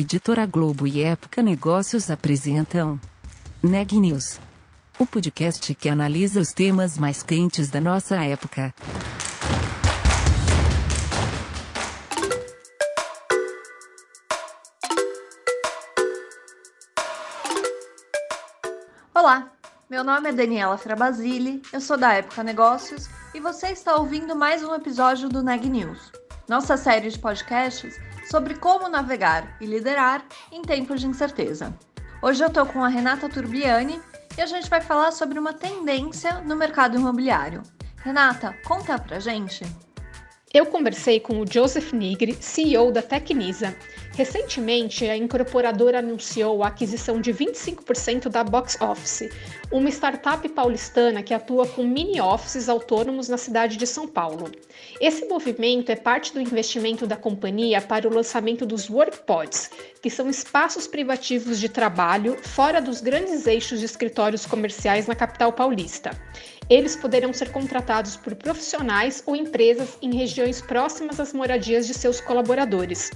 Editora Globo e Época Negócios apresentam Neg News, o podcast que analisa os temas mais quentes da nossa época. Olá, meu nome é Daniela Frabasile, eu sou da Época Negócios e você está ouvindo mais um episódio do Neg News, nossa série de podcasts sobre como navegar e liderar em tempos de incerteza. Hoje eu estou com a Renata Turbiani e a gente vai falar sobre uma tendência no mercado imobiliário. Renata, conta pra gente. Eu conversei com o Joseph Nigri, CEO da Tecnisa. Recentemente, a incorporadora anunciou a aquisição de 25% da Box Office, uma startup paulistana que atua com mini offices autônomos na cidade de São Paulo. Esse movimento é parte do investimento da companhia para o lançamento dos WorkPods, que são espaços privativos de trabalho fora dos grandes eixos de escritórios comerciais na capital paulista. Eles poderão ser contratados por profissionais ou empresas em regiões próximas às moradias de seus colaboradores.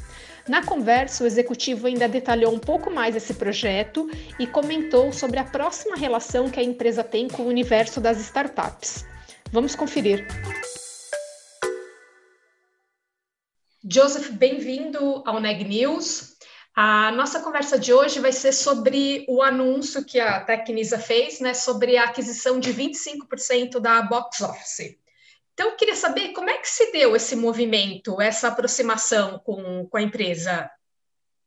Na conversa, o executivo ainda detalhou um pouco mais esse projeto e comentou sobre a próxima relação que a empresa tem com o universo das startups. Vamos conferir. Joseph, bem-vindo ao Neg News. A nossa conversa de hoje vai ser sobre o anúncio que a Tecnisa fez, né, sobre a aquisição de 25% da Box Office. Então, eu queria saber como é que se deu esse movimento, essa aproximação com, com a empresa.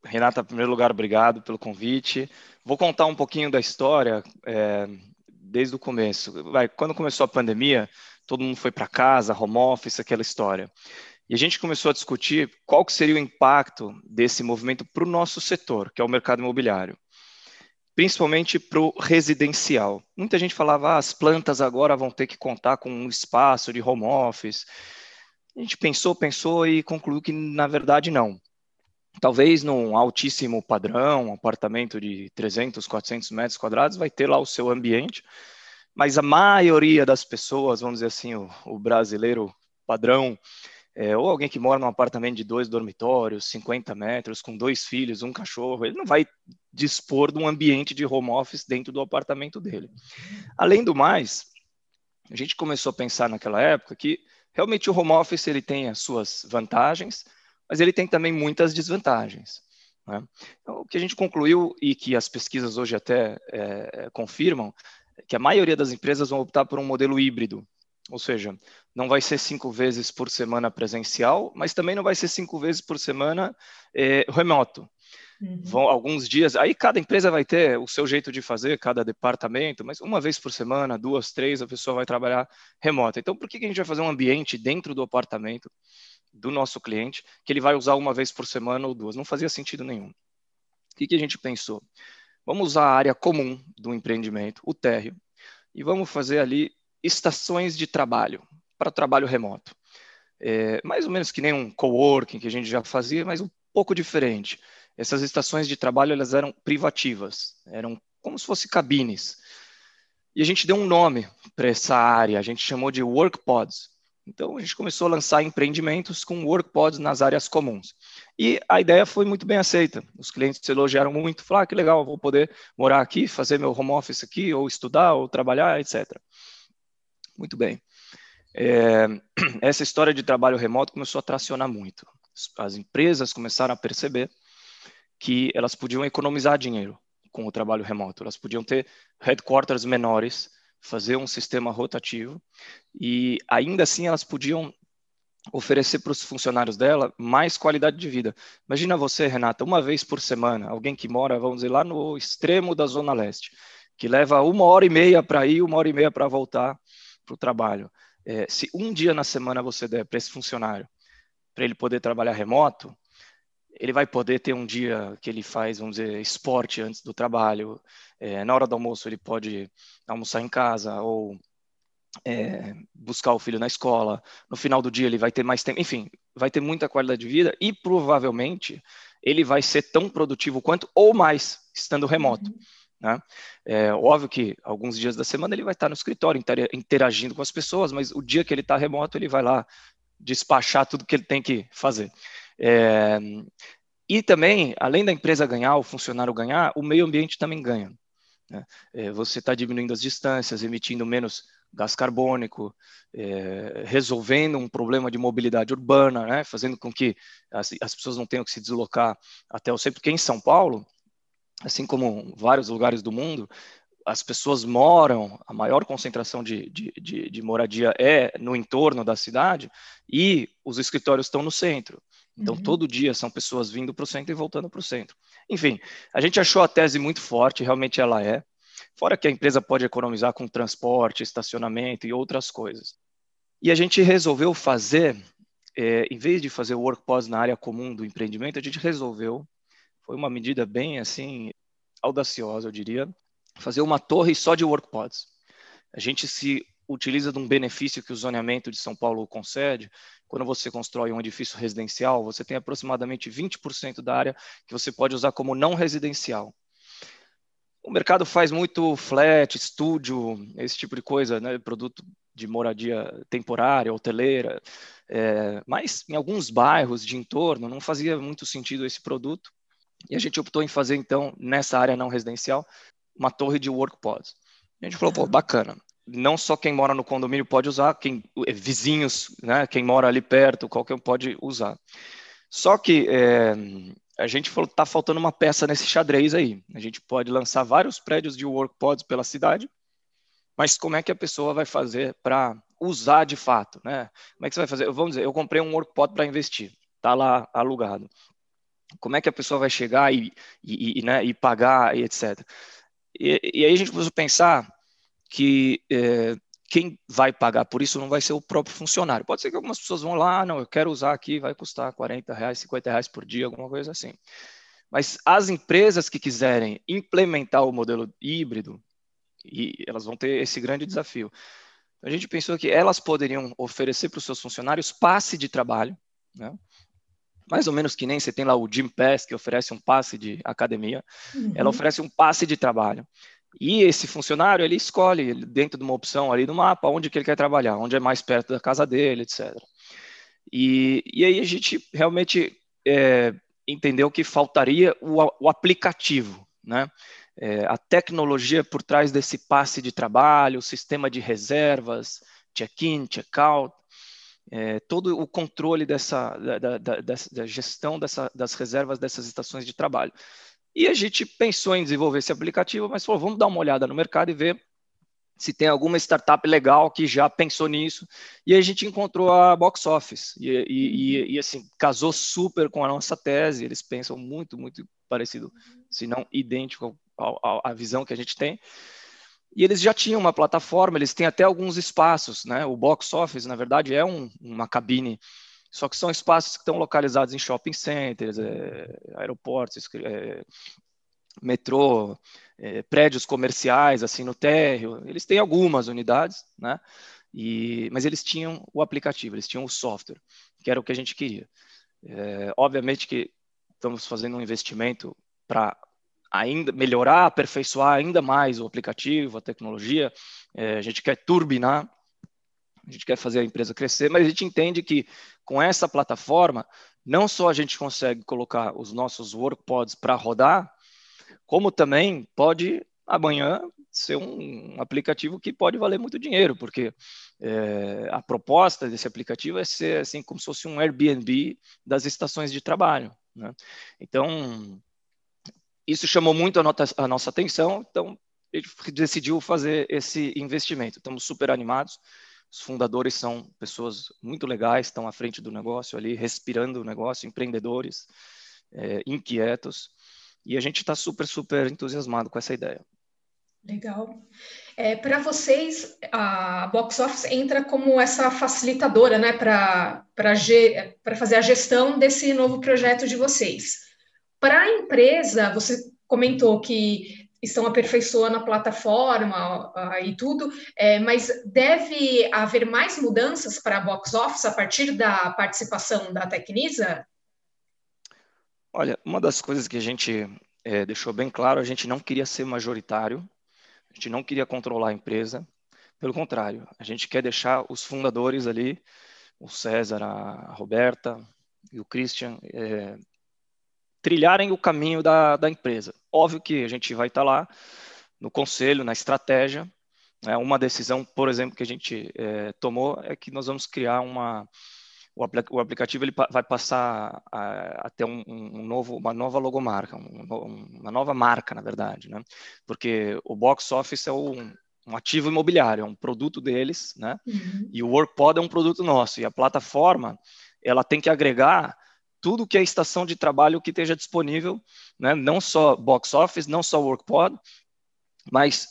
Renata, em primeiro lugar, obrigado pelo convite. Vou contar um pouquinho da história é, desde o começo. Vai, quando começou a pandemia, todo mundo foi para casa, home office, aquela história. E a gente começou a discutir qual que seria o impacto desse movimento para o nosso setor, que é o mercado imobiliário, principalmente para o residencial. Muita gente falava, ah, as plantas agora vão ter que contar com um espaço de home office. A gente pensou, pensou e concluiu que, na verdade, não. Talvez num altíssimo padrão, um apartamento de 300, 400 metros quadrados, vai ter lá o seu ambiente, mas a maioria das pessoas, vamos dizer assim, o, o brasileiro padrão, é, ou alguém que mora num apartamento de dois dormitórios, 50 metros, com dois filhos, um cachorro, ele não vai dispor de um ambiente de home office dentro do apartamento dele. Além do mais, a gente começou a pensar naquela época que realmente o home office ele tem as suas vantagens, mas ele tem também muitas desvantagens. Né? Então, o que a gente concluiu e que as pesquisas hoje até é, confirmam é que a maioria das empresas vão optar por um modelo híbrido, ou seja, não vai ser cinco vezes por semana presencial, mas também não vai ser cinco vezes por semana é, remoto. Uhum. Vão alguns dias, aí cada empresa vai ter o seu jeito de fazer, cada departamento, mas uma vez por semana, duas, três, a pessoa vai trabalhar remota. Então, por que a gente vai fazer um ambiente dentro do apartamento do nosso cliente que ele vai usar uma vez por semana ou duas? Não fazia sentido nenhum. O que, que a gente pensou? Vamos usar a área comum do empreendimento, o térreo, e vamos fazer ali estações de trabalho para trabalho remoto. É, mais ou menos que nem um coworking que a gente já fazia, mas um pouco diferente. Essas estações de trabalho elas eram privativas, eram como se fossem cabines. E a gente deu um nome para essa área, a gente chamou de workpods. Então a gente começou a lançar empreendimentos com workpods nas áreas comuns. E a ideia foi muito bem aceita. Os clientes elogiaram muito, falaram ah, que legal, vou poder morar aqui, fazer meu home office aqui, ou estudar, ou trabalhar, etc. Muito bem. É, essa história de trabalho remoto começou a tracionar muito. As empresas começaram a perceber que elas podiam economizar dinheiro com o trabalho remoto. Elas podiam ter headquarters menores, fazer um sistema rotativo e ainda assim elas podiam oferecer para os funcionários dela mais qualidade de vida. Imagina você, Renata, uma vez por semana, alguém que mora, vamos dizer, lá no extremo da Zona Leste, que leva uma hora e meia para ir, uma hora e meia para voltar para o trabalho. É, se um dia na semana você der para esse funcionário, para ele poder trabalhar remoto, ele vai poder ter um dia que ele faz, vamos dizer, esporte antes do trabalho. É, na hora do almoço, ele pode almoçar em casa ou é, buscar o filho na escola. No final do dia, ele vai ter mais tempo. Enfim, vai ter muita qualidade de vida e provavelmente ele vai ser tão produtivo quanto ou mais estando remoto. Uhum. Né? É óbvio que alguns dias da semana ele vai estar no escritório interagindo com as pessoas, mas o dia que ele está remoto, ele vai lá despachar tudo que ele tem que fazer. É, E também, além da empresa ganhar, o funcionário ganhar, o meio ambiente também ganha. Né? É, você está diminuindo as distâncias, emitindo menos gás carbônico, é, resolvendo um problema de mobilidade urbana, né? fazendo com que as, as, pessoas não tenham que se deslocar até o centro, porque em São Paulo, assim como vários lugares do mundo, as pessoas moram, a maior concentração de, de, de, de moradia é no entorno da cidade e os escritórios estão no centro. Então, uhum. todo dia são pessoas vindo para o centro e voltando para o centro. Enfim, a gente achou a tese muito forte, realmente ela é. Fora que a empresa pode economizar com transporte, estacionamento e outras coisas. E a gente resolveu fazer, é, em vez de fazer o na área comum do empreendimento, a gente resolveu, foi uma medida bem assim, audaciosa, eu diria, fazer uma torre só de WorkPods. A gente se utiliza de um benefício que o zoneamento de São Paulo concede, quando você constrói um edifício residencial, você tem aproximadamente 20% da área que você pode usar como não residencial. O mercado faz muito flat, estúdio, esse tipo de coisa, né? produto de moradia temporária, hoteleira, é, mas em alguns bairros de entorno não fazia muito sentido esse produto. E a gente optou em fazer, então, nessa área não residencial, uma torre de work pods. A gente falou, pô, bacana não só quem mora no condomínio pode usar, quem é, vizinhos, né, quem mora ali perto, qualquer um pode usar. Só que é, a gente falou está faltando uma peça nesse xadrez aí. A gente pode lançar vários prédios de workpods pela cidade, mas como é que a pessoa vai fazer para usar de fato, né? Como é que você vai fazer? Vamos dizer, eu comprei um workpod para investir, está lá alugado. Como é que a pessoa vai chegar e, e, e, né, e pagar e etc. E, e aí a gente precisa pensar que é, quem vai pagar por isso não vai ser o próprio funcionário. Pode ser que algumas pessoas vão lá, ah, não, eu quero usar aqui, vai custar 40 reais, 50 reais por dia, alguma coisa assim. Mas as empresas que quiserem implementar o modelo híbrido, e elas vão ter esse grande desafio. A gente pensou que elas poderiam oferecer para os seus funcionários passe de trabalho, né? mais ou menos que nem você tem lá o Gym Pass, que oferece um passe de academia, uhum. ela oferece um passe de trabalho. E esse funcionário, ele escolhe dentro de uma opção ali no mapa onde que ele quer trabalhar, onde é mais perto da casa dele, etc. E, e aí a gente realmente é, entendeu que faltaria o, o aplicativo, né? É, a tecnologia por trás desse passe de trabalho, o sistema de reservas, check-in, check-out, é, todo o controle dessa, da, da, da, da gestão dessa, das reservas dessas estações de trabalho. E a gente pensou em desenvolver esse aplicativo, mas falou, vamos dar uma olhada no mercado e ver se tem alguma startup legal que já pensou nisso. E a gente encontrou a Box Office. E, e, e, e assim, casou super com a nossa tese. Eles pensam muito, muito parecido, se não idêntico à visão que a gente tem. E eles já tinham uma plataforma, eles têm até alguns espaços, né? O Box Office, na verdade, é um, uma cabine só que são espaços que estão localizados em shopping centers, é, aeroportos, é, metrô, é, prédios comerciais, assim, no térreo. Eles têm algumas unidades, né? E, mas eles tinham o aplicativo, eles tinham o software, que era o que a gente queria. É, obviamente que estamos fazendo um investimento para ainda melhorar, aperfeiçoar ainda mais o aplicativo, a tecnologia. É, a gente quer turbinar a gente quer fazer a empresa crescer, mas a gente entende que com essa plataforma, não só a gente consegue colocar os nossos workpods para rodar, como também pode amanhã ser um aplicativo que pode valer muito dinheiro, porque é, a proposta desse aplicativo é ser assim como se fosse um Airbnb das estações de trabalho. Né? Então, isso chamou muito a, nota, a nossa atenção, então gente decidiu fazer esse investimento. Estamos super animados. Os fundadores são pessoas muito legais, estão à frente do negócio ali, respirando o negócio, empreendedores, é, inquietos. E a gente está super, super entusiasmado com essa ideia. Legal. É, para vocês, a Box Office entra como essa facilitadora né, para fazer a gestão desse novo projeto de vocês. Para a empresa, você comentou que estão aperfeiçoando a plataforma uh, e tudo, é, mas deve haver mais mudanças para a box office a partir da participação da Tecnisa? Olha, uma das coisas que a gente é, deixou bem claro, a gente não queria ser majoritário, a gente não queria controlar a empresa, pelo contrário, a gente quer deixar os fundadores ali, o César, a Roberta e o Christian, é, trilharem o caminho da, da empresa. Óbvio que a gente vai estar lá no conselho, na estratégia. Né? Uma decisão, por exemplo, que a gente é, tomou é que nós vamos criar uma. O, aplicativo ele vai passar a, a ter um, um, novo, uma nova logomarca, um, uma nova marca, na verdade, né? Porque o Box Office é um, um ativo imobiliário, é um produto deles, né? Uhum. E o WorkPod é um produto nosso. E a plataforma, ela tem que agregar tudo que é estação de trabalho que esteja disponível, né? Não só Box Office, não só WorkPod, mas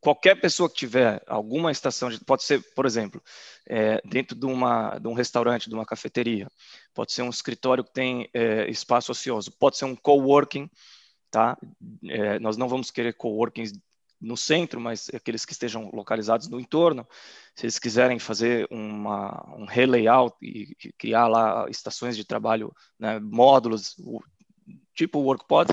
qualquer pessoa que tiver alguma estação, de, pode ser, por exemplo, é, dentro de, uma, de um restaurante, de uma cafeteria, pode ser um escritório que tem é, espaço ocioso, pode ser um coworking, tá? É, nós não vamos querer coworkings no centro, mas aqueles que estejam localizados no entorno, se eles quiserem fazer uma, um relayout e criar lá estações de trabalho, né, módulos, tipo WorkPod,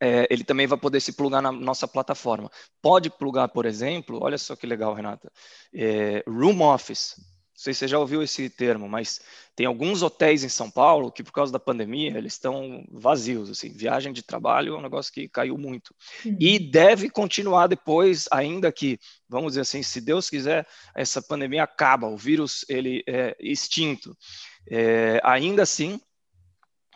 é, ele também vai poder se plugar na nossa plataforma. Pode plugar, por exemplo, olha só que legal, Renata, é, Room Office. Não sei se você já ouviu esse termo, mas tem alguns hotéis em São Paulo que, por causa da pandemia, eles estão vazios. Assim, viagem de trabalho é um negócio que caiu muito. Uhum. E deve continuar depois, ainda que, vamos dizer assim, se Deus quiser, essa pandemia acaba, o vírus ele é extinto. É, ainda assim,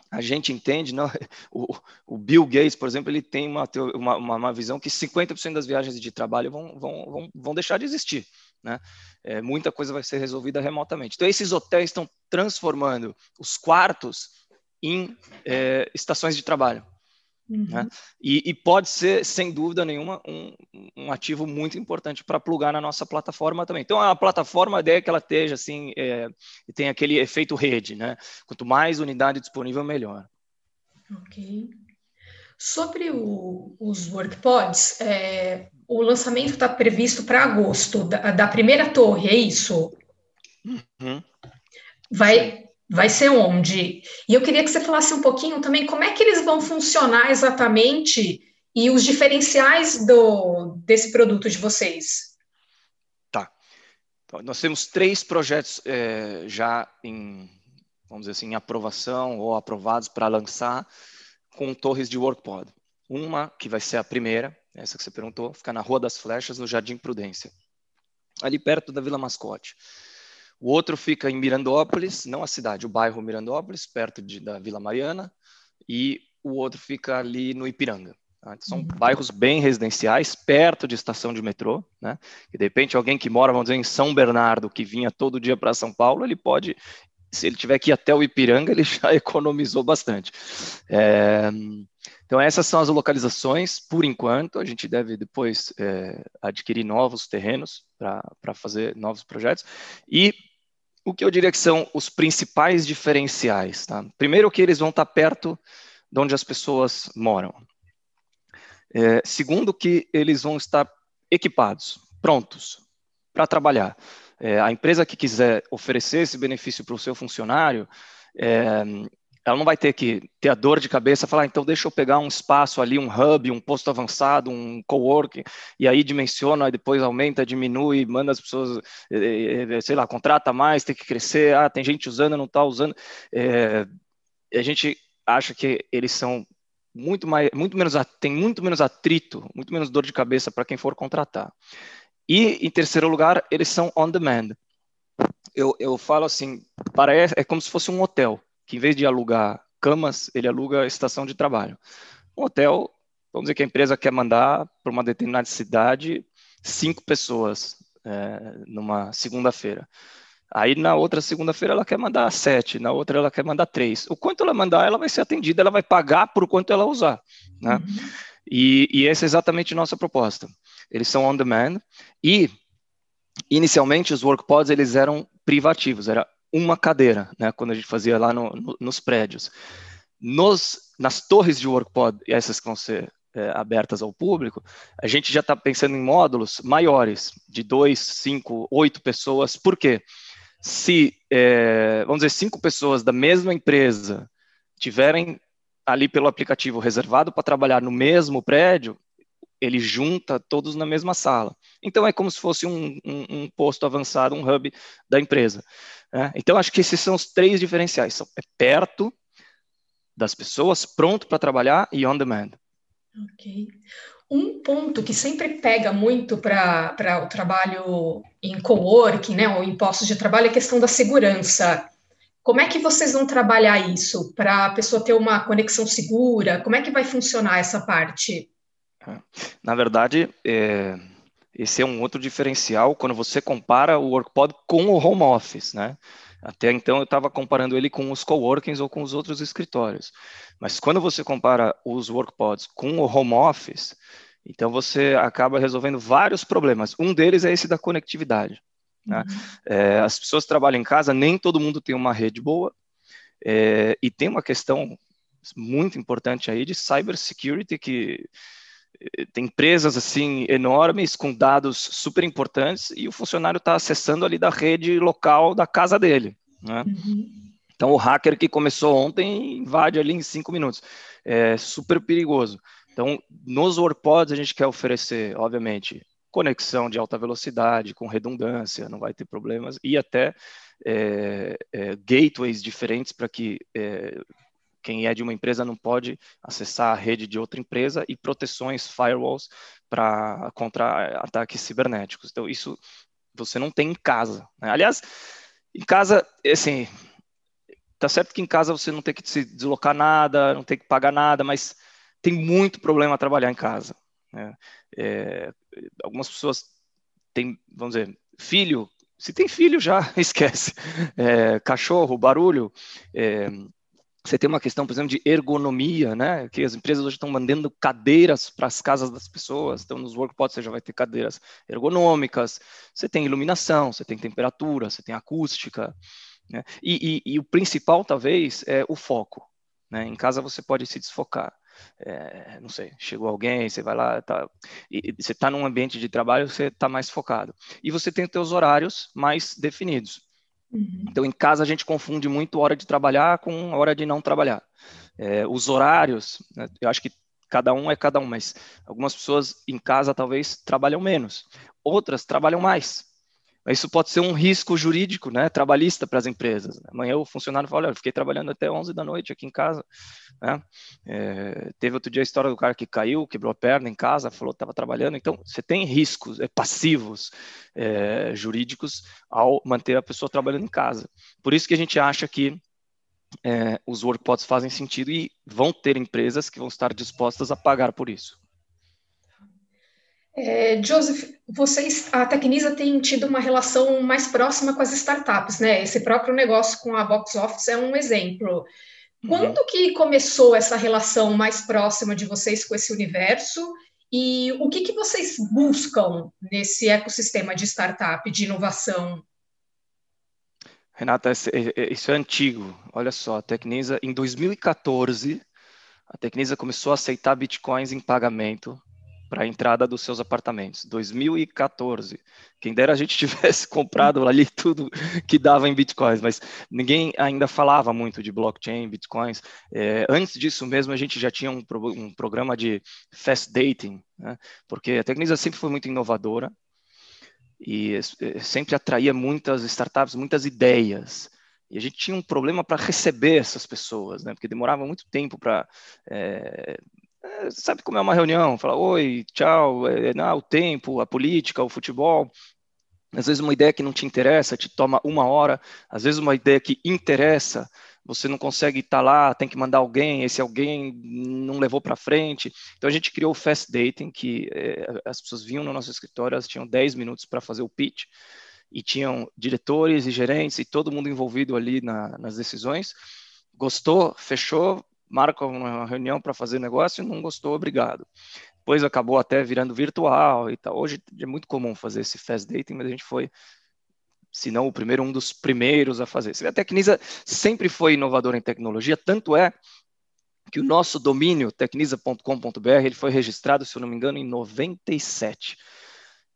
a gente entende, não? O, o, Bill Gates, por exemplo, ele tem uma, uma, uma visão que 50% das viagens de trabalho vão, vão, vão, vão deixar de existir. Né? É, muita coisa vai ser resolvida remotamente. Então, esses hotéis estão transformando os quartos em é, estações de trabalho. Uhum. Né? E, e, pode ser, sem dúvida nenhuma, um, um ativo muito importante para plugar na nossa plataforma também. Então, a plataforma, a ideia é que ela esteja assim, é, e tem aquele efeito rede, né? Quanto mais unidade disponível, melhor. Ok. Sobre o, os WorkPods, é, o lançamento está previsto para agosto, da, da, primeira torre, é isso? Uhum. Vai, vai ser onde? E eu queria que você falasse um pouquinho também como é que eles vão funcionar exatamente e os diferenciais do, desse produto de vocês. Tá. Então, nós temos três projetos é, já em, vamos dizer assim, em aprovação ou aprovados para lançar com torres de WorkPod. Uma que vai ser a primeira, essa que você perguntou, fica na Rua das Flechas, no Jardim Prudência, ali perto da Vila Mascote. O outro fica em Mirandópolis, não a cidade, o bairro Mirandópolis, perto de, da Vila Mariana, e o outro fica ali no Ipiranga. Tá? Então, são uhum. bairros bem residenciais, perto de estação de metrô, né? E de repente alguém que mora, vamos dizer, em São Bernardo, que vinha todo dia para São Paulo, ele pode, se ele tiver que ir até o Ipiranga, ele já economizou bastante. É... Então, essas são as localizações, por enquanto. A gente deve depois é, adquirir novos terrenos para fazer novos projetos. E o que eu diria que são os principais diferenciais? Tá? Primeiro, que eles vão estar perto de onde as pessoas moram. É, segundo, que eles vão estar equipados, prontos para trabalhar. É, a empresa que quiser oferecer esse benefício para o seu funcionário, é, ela não vai ter que ter a dor de cabeça, falar, ah, então deixa eu pegar um espaço ali, um hub, um posto avançado, um coworking, e aí dimensiona, depois aumenta, diminui, manda as pessoas, eh, eh, sei lá, contrata mais, tem que crescer, ah, tem gente usando, não está usando. É, a gente acha que eles são muito mais, muito menos, tem muito menos atrito, muito menos dor de cabeça para quem for contratar. E, em terceiro lugar, eles são on demand. Eu, eu falo assim, parece, é como se fosse um hotel que em vez de alugar camas, ele aluga estação de trabalho. Um hotel, vamos dizer que a empresa quer mandar para uma determinada cidade cinco pessoas é, numa segunda-feira. Aí na outra segunda-feira ela quer mandar sete, na outra ela quer mandar três. O quanto ela mandar, ela vai ser atendida, ela vai pagar por quanto ela usar. Né? Uhum. E, e essa é exatamente a nossa proposta. Eles são on demand e inicialmente os workpods eles eram privativos, era uma cadeira, né, quando a gente fazia lá no, no, nos prédios. Nos, nas torres de WorkPod, essas que vão ser é, abertas ao público, a gente já está pensando em módulos maiores, de dois, cinco, oito pessoas. Por quê? Se, é, vamos dizer, cinco pessoas da mesma empresa tiverem ali pelo aplicativo reservado para trabalhar no mesmo prédio, ele junta todos na mesma sala. Então é como se fosse um, um, um posto avançado, um hub da empresa. Né? Então, acho que esses são os três diferenciais. São, é perto, das pessoas, pronto para trabalhar e on demand. Ok. Um ponto que sempre pega muito para o trabalho em coworking, né, ou em postos de trabalho, é a questão da segurança. Como é que vocês vão trabalhar isso para a pessoa ter uma conexão segura? Como é que vai funcionar essa parte? Na verdade, é, esse é um outro diferencial quando você compara o WorkPod com o home office, né? Até então eu estava comparando ele com os coworkings ou com os outros escritórios. Mas quando você compara os workpods com o home office, então você acaba resolvendo vários problemas. Um deles é esse da conectividade. Né? Uhum. É, as pessoas trabalham em casa, nem todo mundo tem uma rede boa, é, e tem uma questão muito importante aí de cybersecurity que tem empresas assim enormes com dados super importantes e o funcionário está acessando ali da rede local da casa dele. Né? Uhum. Então, o hacker que começou ontem invade ali em cinco minutos. É super perigoso. Então, nos WorkPods, a gente quer oferecer, obviamente, conexão de alta velocidade, com redundância, não vai ter problemas, e até é, é, gateways diferentes para que é, quem é de uma empresa não pode acessar a rede de outra empresa e proteções, firewalls, para contra ataques cibernéticos. Então, isso você não tem em casa. Né? Aliás, em casa, assim, Tá certo que em casa você não tem que se deslocar nada, não tem que pagar nada, mas tem muito problema trabalhar em casa. Né? É, algumas pessoas têm, vamos dizer, filho. Se tem filho, já esquece. É, cachorro, barulho. É, você tem uma questão, por exemplo, de ergonomia, né? Que as empresas hoje estão mandando cadeiras para as casas das pessoas. Então, nos workpots você já vai ter cadeiras ergonômicas. Você tem iluminação, você tem temperatura, você tem acústica. Né? E, e, e, o principal, talvez, é o foco. Né? Em casa você pode se desfocar. É, não sei, chegou alguém, você vai lá, tá, e, você está num ambiente de trabalho, você está mais focado. E você tem os seus horários mais definidos. Uhum. Então, em casa, a gente confunde muito hora de trabalhar com hora de não trabalhar. É, os horários, né, eu acho que cada um é cada um, mas algumas pessoas em casa talvez trabalham menos, outras trabalham mais. Isso pode ser um risco jurídico, né, trabalhista para as empresas. Amanhã o funcionário fala, olha, eu fiquei trabalhando até 11 da noite aqui em casa. Né? É, teve outro dia a história do cara que caiu, quebrou a perna em casa, falou que estava trabalhando. Então, você tem riscos é, passivos é, jurídicos ao manter a pessoa trabalhando em casa. Por isso que a gente acha que é, os workpods fazem sentido e vão ter empresas que vão estar dispostas a pagar por isso. É, Joseph, vocês, a Tecnisa tem tido uma relação mais próxima com as startups, né? Esse próprio negócio com a Box Office é um exemplo. Uhum. Quando que começou essa relação mais próxima de vocês com esse universo? E o que, que vocês buscam nesse ecossistema de startup, de inovação? Renata, isso é antigo. Olha só, a Tecnisa, em 2014, a Tecnisa começou a aceitar bitcoins em pagamento para a entrada dos seus apartamentos. 2014. Quem dera a gente tivesse comprado ali tudo que dava em bitcoins, mas ninguém ainda falava muito de blockchain, bitcoins. É, antes disso mesmo, a gente já tinha um, pro, um programa de fast dating, né? porque a Tecnisa sempre foi muito inovadora e é, sempre atraía muitas startups, muitas ideias. E a gente tinha um problema para receber essas pessoas, né? Porque demorava muito tempo para é, é, sabe como é uma reunião? Fala, oi, tchau, é, não, o tempo, a política, o futebol. Às vezes uma ideia que não te interessa te toma uma hora, às vezes uma ideia que interessa, você não consegue estar lá, tem que mandar alguém, esse alguém não levou para frente. Então a gente criou o Fast Dating, que é, as pessoas vinham no nosso escritório, elas tinham 10 minutos para fazer o pitch, e tinham diretores e gerentes e todo mundo envolvido ali na, nas decisões. Gostou, fechou, marca uma reunião para fazer negócio e não gostou, obrigado. Depois acabou até virando virtual e tal. Hoje é muito comum fazer esse fast dating, mas a gente foi, se não o primeiro, um dos primeiros a fazer. A Tecnisa sempre foi inovadora em tecnologia, tanto é que o nosso domínio, tecnisa.com.br, ele foi registrado, se eu não me engano, em 97.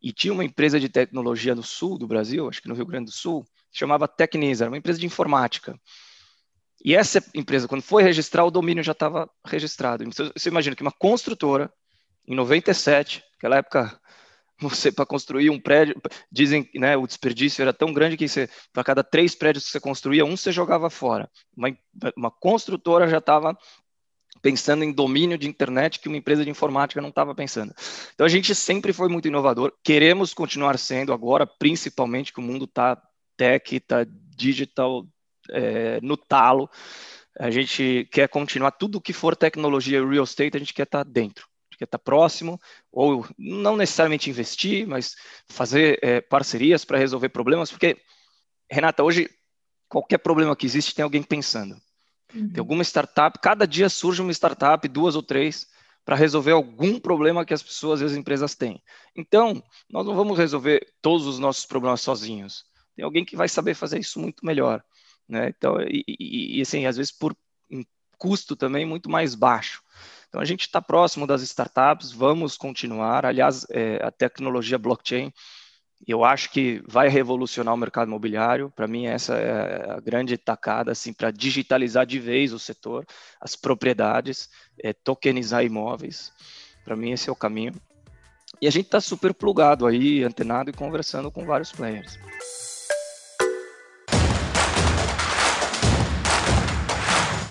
E tinha uma empresa de tecnologia no sul do Brasil, acho que no Rio Grande do Sul, chamava Tecnisa, era uma empresa de informática. E essa empresa, quando foi registrar, o domínio já estava registrado. Então, você imagina que uma construtora, em 97, naquela época Você, para construir um prédio, dizem, né, o desperdício era tão grande que para cada três prédios que você construía, um você jogava fora. Uma, uma construtora já estava pensando em domínio de internet que uma empresa de informática não estava pensando. Então a gente sempre foi muito inovador, queremos continuar sendo agora, principalmente que o mundo está tech, está digital, é, no talo. A gente quer continuar tudo que for tecnologia real estate, a gente quer estar tá dentro, quer estar tá próximo, ou não necessariamente investir, mas fazer é, parcerias para resolver problemas, porque, Renata, hoje qualquer problema que existe tem alguém pensando. Uhum. Tem alguma startup, cada dia surge uma startup, duas ou três, para resolver algum problema que as pessoas e as empresas têm. Então, nós não vamos resolver todos os nossos problemas sozinhos. Tem alguém que vai saber fazer isso muito melhor. Né? Então, e, e, e assim, às vezes por custo também muito mais baixo. Então, a gente está próximo das startups, vamos continuar. Aliás, é, a tecnologia blockchain eu acho que vai revolucionar o mercado imobiliário. Para mim, essa é a grande tacada assim, para digitalizar de vez o setor, as propriedades, é, tokenizar imóveis. Para mim, esse é o caminho. E a gente está super plugado aí, antenado e conversando com vários players.